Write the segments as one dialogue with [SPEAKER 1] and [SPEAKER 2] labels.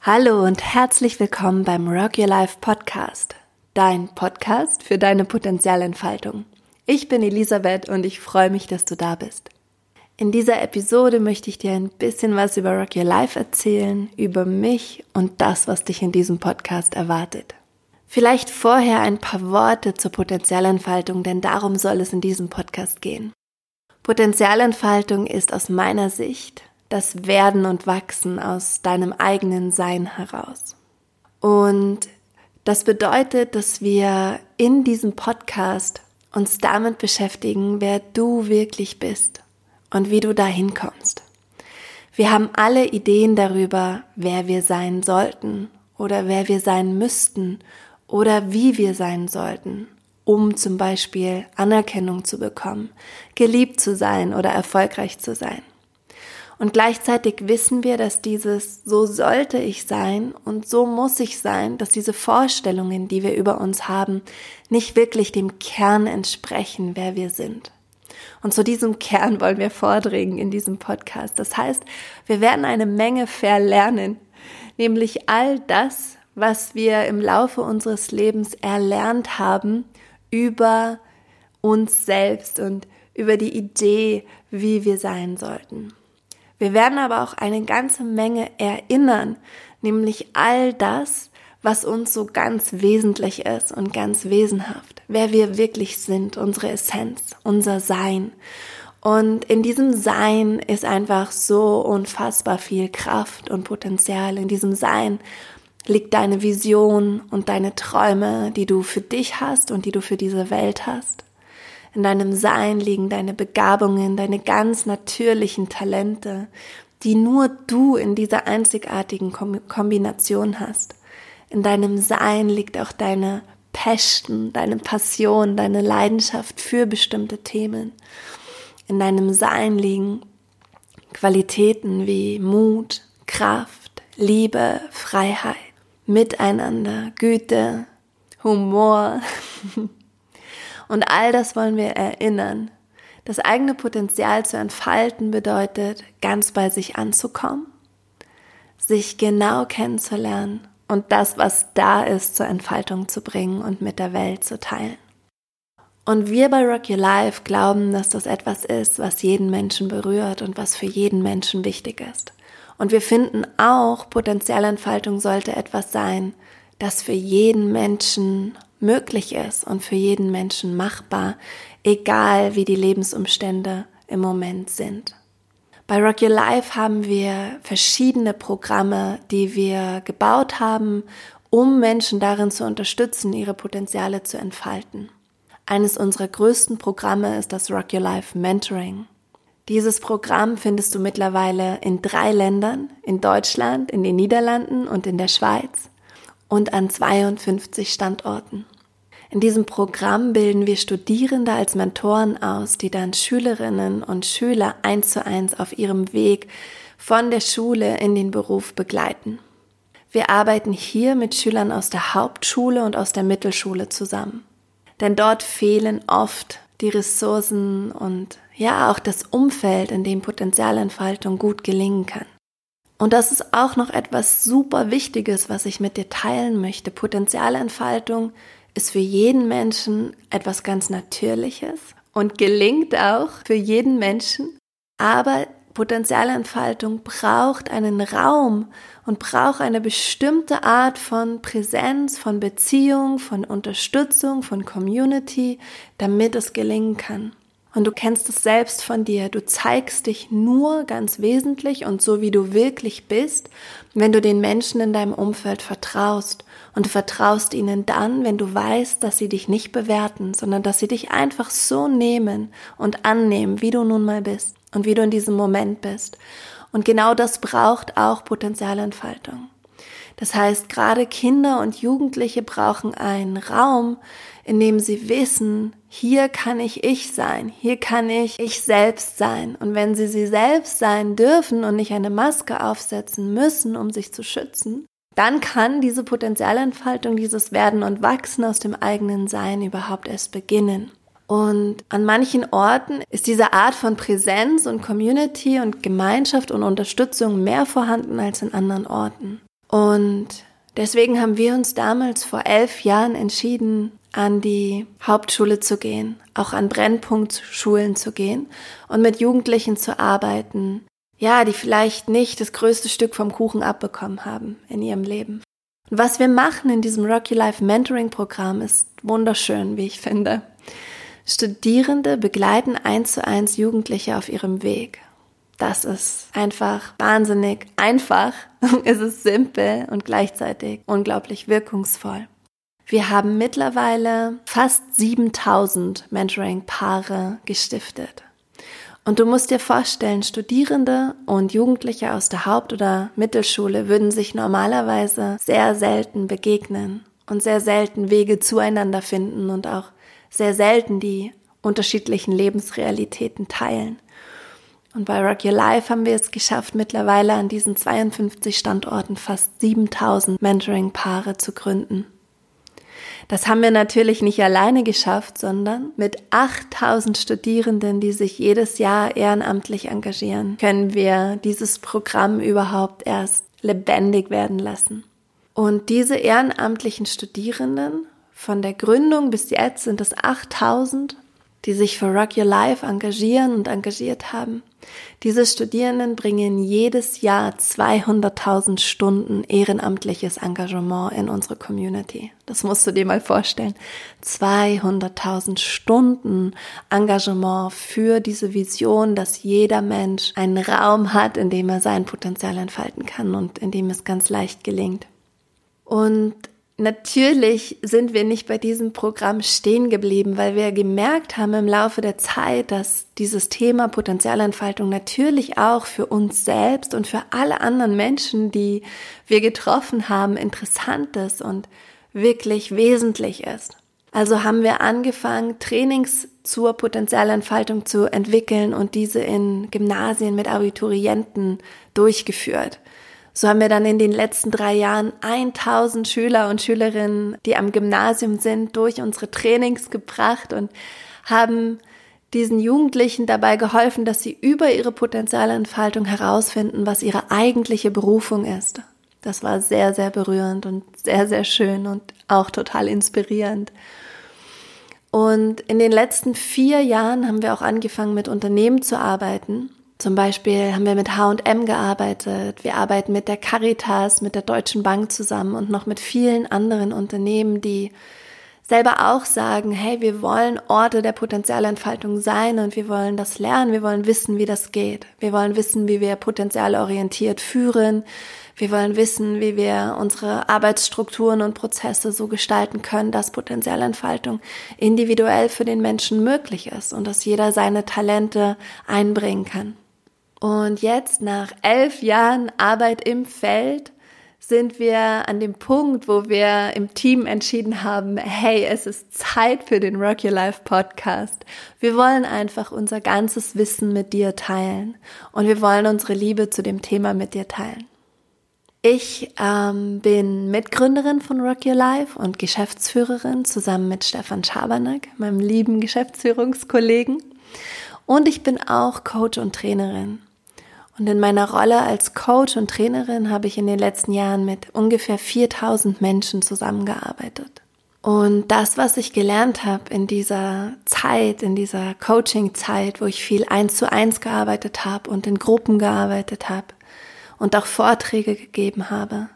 [SPEAKER 1] Hallo und herzlich willkommen beim Rock Your Life Podcast, dein Podcast für deine Potenzialentfaltung. Ich bin Elisabeth und ich freue mich, dass du da bist. In dieser Episode möchte ich dir ein bisschen was über Rock Your Life erzählen, über mich und das, was dich in diesem Podcast erwartet. Vielleicht vorher ein paar Worte zur Potenzialentfaltung, denn darum soll es in diesem Podcast gehen. Potenzialentfaltung ist aus meiner Sicht das Werden und Wachsen aus deinem eigenen Sein heraus. Und das bedeutet, dass wir in diesem Podcast uns damit beschäftigen, wer du wirklich bist und wie du dahin kommst. Wir haben alle Ideen darüber, wer wir sein sollten oder wer wir sein müssten oder wie wir sein sollten, um zum Beispiel Anerkennung zu bekommen, geliebt zu sein oder erfolgreich zu sein. Und gleichzeitig wissen wir, dass dieses so sollte ich sein und so muss ich sein, dass diese Vorstellungen, die wir über uns haben, nicht wirklich dem Kern entsprechen, wer wir sind. Und zu diesem Kern wollen wir vordringen in diesem Podcast. Das heißt, wir werden eine Menge verlernen, nämlich all das, was wir im Laufe unseres Lebens erlernt haben über uns selbst und über die Idee, wie wir sein sollten. Wir werden aber auch eine ganze Menge erinnern, nämlich all das, was uns so ganz wesentlich ist und ganz wesenhaft, wer wir wirklich sind, unsere Essenz, unser Sein. Und in diesem Sein ist einfach so unfassbar viel Kraft und Potenzial. In diesem Sein liegt deine Vision und deine Träume, die du für dich hast und die du für diese Welt hast. In deinem Sein liegen deine Begabungen, deine ganz natürlichen Talente, die nur du in dieser einzigartigen Kombination hast. In deinem Sein liegt auch deine Passion, deine Passion, deine Leidenschaft für bestimmte Themen. In deinem Sein liegen Qualitäten wie Mut, Kraft, Liebe, Freiheit, Miteinander, Güte, Humor, Und all das wollen wir erinnern. Das eigene Potenzial zu entfalten bedeutet, ganz bei sich anzukommen, sich genau kennenzulernen und das, was da ist, zur Entfaltung zu bringen und mit der Welt zu teilen. Und wir bei Rock Your Life glauben, dass das etwas ist, was jeden Menschen berührt und was für jeden Menschen wichtig ist. Und wir finden auch, Potenzialentfaltung sollte etwas sein, das für jeden Menschen möglich ist und für jeden Menschen machbar, egal wie die Lebensumstände im Moment sind. Bei Rock Your Life haben wir verschiedene Programme, die wir gebaut haben, um Menschen darin zu unterstützen, ihre Potenziale zu entfalten. Eines unserer größten Programme ist das Rock Your Life Mentoring. Dieses Programm findest du mittlerweile in drei Ländern, in Deutschland, in den Niederlanden und in der Schweiz und an 52 Standorten. In diesem Programm bilden wir Studierende als Mentoren aus, die dann Schülerinnen und Schüler eins zu eins auf ihrem Weg von der Schule in den Beruf begleiten. Wir arbeiten hier mit Schülern aus der Hauptschule und aus der Mittelschule zusammen. Denn dort fehlen oft die Ressourcen und ja auch das Umfeld, in dem Potenzialentfaltung gut gelingen kann. Und das ist auch noch etwas super Wichtiges, was ich mit dir teilen möchte. Potenzialentfaltung ist für jeden Menschen etwas ganz Natürliches und gelingt auch für jeden Menschen. Aber Potenzialentfaltung braucht einen Raum und braucht eine bestimmte Art von Präsenz, von Beziehung, von Unterstützung, von Community, damit es gelingen kann. Und du kennst es selbst von dir. Du zeigst dich nur ganz wesentlich und so, wie du wirklich bist, wenn du den Menschen in deinem Umfeld vertraust. Und du vertraust ihnen dann, wenn du weißt, dass sie dich nicht bewerten, sondern dass sie dich einfach so nehmen und annehmen, wie du nun mal bist und wie du in diesem Moment bist. Und genau das braucht auch Potenzialentfaltung. Das heißt, gerade Kinder und Jugendliche brauchen einen Raum, in dem sie wissen, hier kann ich ich sein, hier kann ich ich selbst sein. Und wenn sie sie selbst sein dürfen und nicht eine Maske aufsetzen müssen, um sich zu schützen, dann kann diese Potenzialentfaltung, dieses Werden und Wachsen aus dem eigenen Sein überhaupt erst beginnen. Und an manchen Orten ist diese Art von Präsenz und Community und Gemeinschaft und Unterstützung mehr vorhanden als in anderen Orten. Und deswegen haben wir uns damals vor elf Jahren entschieden, an die Hauptschule zu gehen, auch an Brennpunktschulen zu gehen und mit Jugendlichen zu arbeiten, ja, die vielleicht nicht das größte Stück vom Kuchen abbekommen haben in ihrem Leben. Und was wir machen in diesem Rocky Life Mentoring Programm ist wunderschön, wie ich finde. Studierende begleiten eins zu eins Jugendliche auf ihrem Weg. Das ist einfach wahnsinnig einfach. es ist simpel und gleichzeitig unglaublich wirkungsvoll. Wir haben mittlerweile fast 7000 Mentoring-Paare gestiftet. Und du musst dir vorstellen, Studierende und Jugendliche aus der Haupt- oder Mittelschule würden sich normalerweise sehr selten begegnen und sehr selten Wege zueinander finden und auch sehr selten die unterschiedlichen Lebensrealitäten teilen. Und bei Rock Your Life haben wir es geschafft, mittlerweile an diesen 52 Standorten fast 7000 Mentoring-Paare zu gründen. Das haben wir natürlich nicht alleine geschafft, sondern mit 8000 Studierenden, die sich jedes Jahr ehrenamtlich engagieren, können wir dieses Programm überhaupt erst lebendig werden lassen. Und diese ehrenamtlichen Studierenden, von der Gründung bis jetzt sind es 8000, die sich für Rock Your Life engagieren und engagiert haben. Diese Studierenden bringen jedes Jahr 200.000 Stunden ehrenamtliches Engagement in unsere Community. Das musst du dir mal vorstellen. 200.000 Stunden Engagement für diese Vision, dass jeder Mensch einen Raum hat, in dem er sein Potenzial entfalten kann und in dem es ganz leicht gelingt. Und Natürlich sind wir nicht bei diesem Programm stehen geblieben, weil wir gemerkt haben im Laufe der Zeit, dass dieses Thema Potenzialentfaltung natürlich auch für uns selbst und für alle anderen Menschen, die wir getroffen haben, interessant ist und wirklich wesentlich ist. Also haben wir angefangen, Trainings zur Potenzialentfaltung zu entwickeln und diese in Gymnasien mit Abiturienten durchgeführt. So haben wir dann in den letzten drei Jahren 1000 Schüler und Schülerinnen, die am Gymnasium sind, durch unsere Trainings gebracht und haben diesen Jugendlichen dabei geholfen, dass sie über ihre Potenzialentfaltung herausfinden, was ihre eigentliche Berufung ist. Das war sehr, sehr berührend und sehr, sehr schön und auch total inspirierend. Und in den letzten vier Jahren haben wir auch angefangen, mit Unternehmen zu arbeiten zum Beispiel haben wir mit H&M gearbeitet. Wir arbeiten mit der Caritas, mit der Deutschen Bank zusammen und noch mit vielen anderen Unternehmen, die selber auch sagen, hey, wir wollen Orte der Potenzialentfaltung sein und wir wollen das lernen, wir wollen wissen, wie das geht. Wir wollen wissen, wie wir potenzialorientiert führen. Wir wollen wissen, wie wir unsere Arbeitsstrukturen und Prozesse so gestalten können, dass Potenzialentfaltung individuell für den Menschen möglich ist und dass jeder seine Talente einbringen kann. Und jetzt nach elf Jahren Arbeit im Feld sind wir an dem Punkt, wo wir im Team entschieden haben, hey, es ist Zeit für den Rock Your Life Podcast. Wir wollen einfach unser ganzes Wissen mit dir teilen und wir wollen unsere Liebe zu dem Thema mit dir teilen. Ich ähm, bin Mitgründerin von Rock Your Life und Geschäftsführerin zusammen mit Stefan Schabernack, meinem lieben Geschäftsführungskollegen. Und ich bin auch Coach und Trainerin. Und in meiner Rolle als Coach und Trainerin habe ich in den letzten Jahren mit ungefähr 4000 Menschen zusammengearbeitet. Und das, was ich gelernt habe in dieser Zeit, in dieser Coaching-Zeit, wo ich viel eins zu eins gearbeitet habe und in Gruppen gearbeitet habe und auch Vorträge gegeben habe,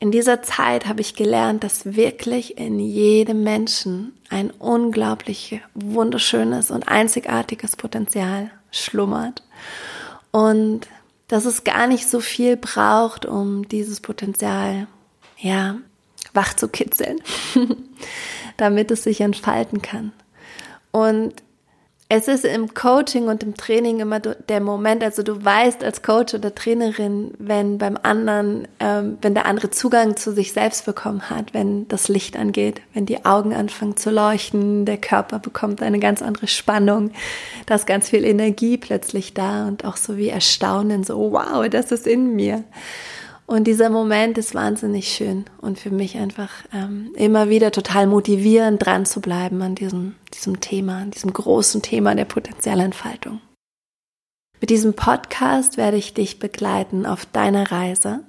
[SPEAKER 1] in dieser Zeit habe ich gelernt, dass wirklich in jedem Menschen ein unglaublich wunderschönes und einzigartiges Potenzial schlummert und dass es gar nicht so viel braucht, um dieses Potenzial, ja, wach zu kitzeln, damit es sich entfalten kann. Und es ist im Coaching und im Training immer der Moment, also du weißt als Coach oder Trainerin, wenn beim anderen, ähm, wenn der andere Zugang zu sich selbst bekommen hat, wenn das Licht angeht, wenn die Augen anfangen zu leuchten, der Körper bekommt eine ganz andere Spannung, da ist ganz viel Energie plötzlich da und auch so wie Erstaunen, so wow, das ist in mir. Und dieser Moment ist wahnsinnig schön und für mich einfach ähm, immer wieder total motivierend, dran zu bleiben an diesem, diesem Thema, an diesem großen Thema der Potenzialentfaltung. Mit diesem Podcast werde ich dich begleiten auf deiner Reise,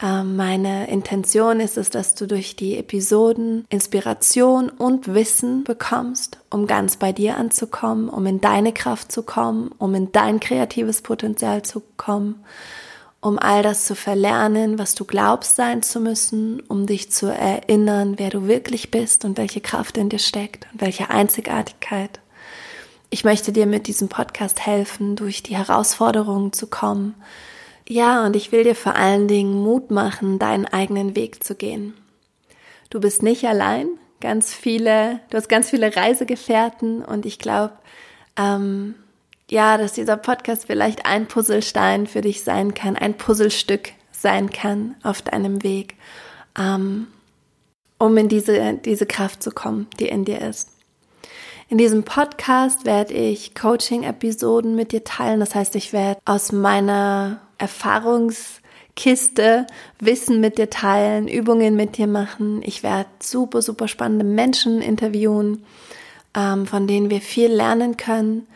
[SPEAKER 1] Ähm, meine Intention ist es, dass du durch die Episoden Inspiration und Wissen bekommst, um ganz bei dir anzukommen, um in deine Kraft zu kommen, um in dein kreatives Potenzial zu kommen, um all das zu verlernen, was du glaubst sein zu müssen, um dich zu erinnern, wer du wirklich bist und welche Kraft in dir steckt und welche Einzigartigkeit. Ich möchte dir mit diesem Podcast helfen, durch die Herausforderungen zu kommen, ja, und ich will dir vor allen Dingen Mut machen, deinen eigenen Weg zu gehen. Du bist nicht allein, ganz viele, du hast ganz viele Reisegefährten und ich glaube, ähm, ja, dass dieser Podcast vielleicht ein Puzzlestein für dich sein kann, ein Puzzlestück sein kann auf deinem Weg, ähm, um in diese, diese Kraft zu kommen, die in dir ist. In diesem Podcast werde ich Coaching-Episoden mit dir teilen. Das heißt, ich werde aus meiner Erfahrungskiste Wissen mit dir teilen, Übungen mit dir machen. Ich werde super, super spannende Menschen interviewen, ähm, von denen wir viel lernen können.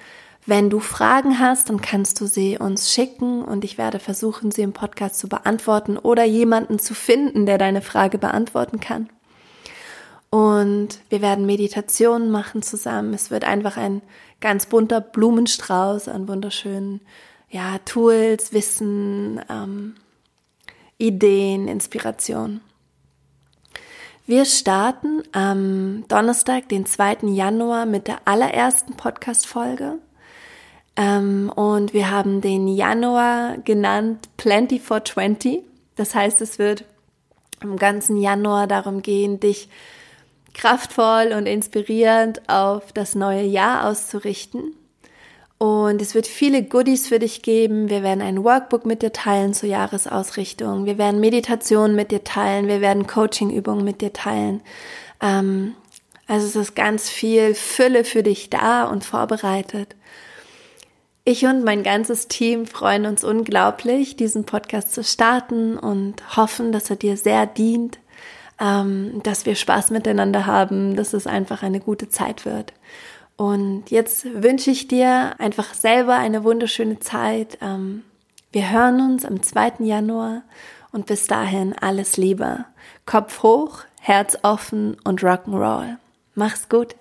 [SPEAKER 1] Wenn du Fragen hast, dann kannst du sie uns schicken und ich werde versuchen, sie im Podcast zu beantworten oder jemanden zu finden, der deine Frage beantworten kann. Und wir werden Meditationen machen zusammen. Es wird einfach ein ganz bunter Blumenstrauß an wunderschönen ja, Tools, Wissen, ähm, Ideen, Inspiration. Wir starten am Donnerstag, den 2. Januar mit der allerersten Podcast-Folge. Ähm, und wir haben den Januar genannt Plenty for 20. Das heißt, es wird im ganzen Januar darum gehen, dich kraftvoll und inspirierend auf das neue Jahr auszurichten. Und es wird viele Goodies für dich geben. Wir werden ein Workbook mit dir teilen zur Jahresausrichtung. Wir werden Meditationen mit dir teilen. Wir werden Coachingübungen mit dir teilen. Ähm, also es ist ganz viel Fülle für dich da und vorbereitet. Ich und mein ganzes Team freuen uns unglaublich, diesen Podcast zu starten und hoffen, dass er dir sehr dient, ähm, dass wir Spaß miteinander haben, dass es einfach eine gute Zeit wird. Und jetzt wünsche ich dir einfach selber eine wunderschöne Zeit. Ähm, wir hören uns am 2. Januar und bis dahin alles Liebe. Kopf hoch, Herz offen und Rock'n'Roll. Mach's gut.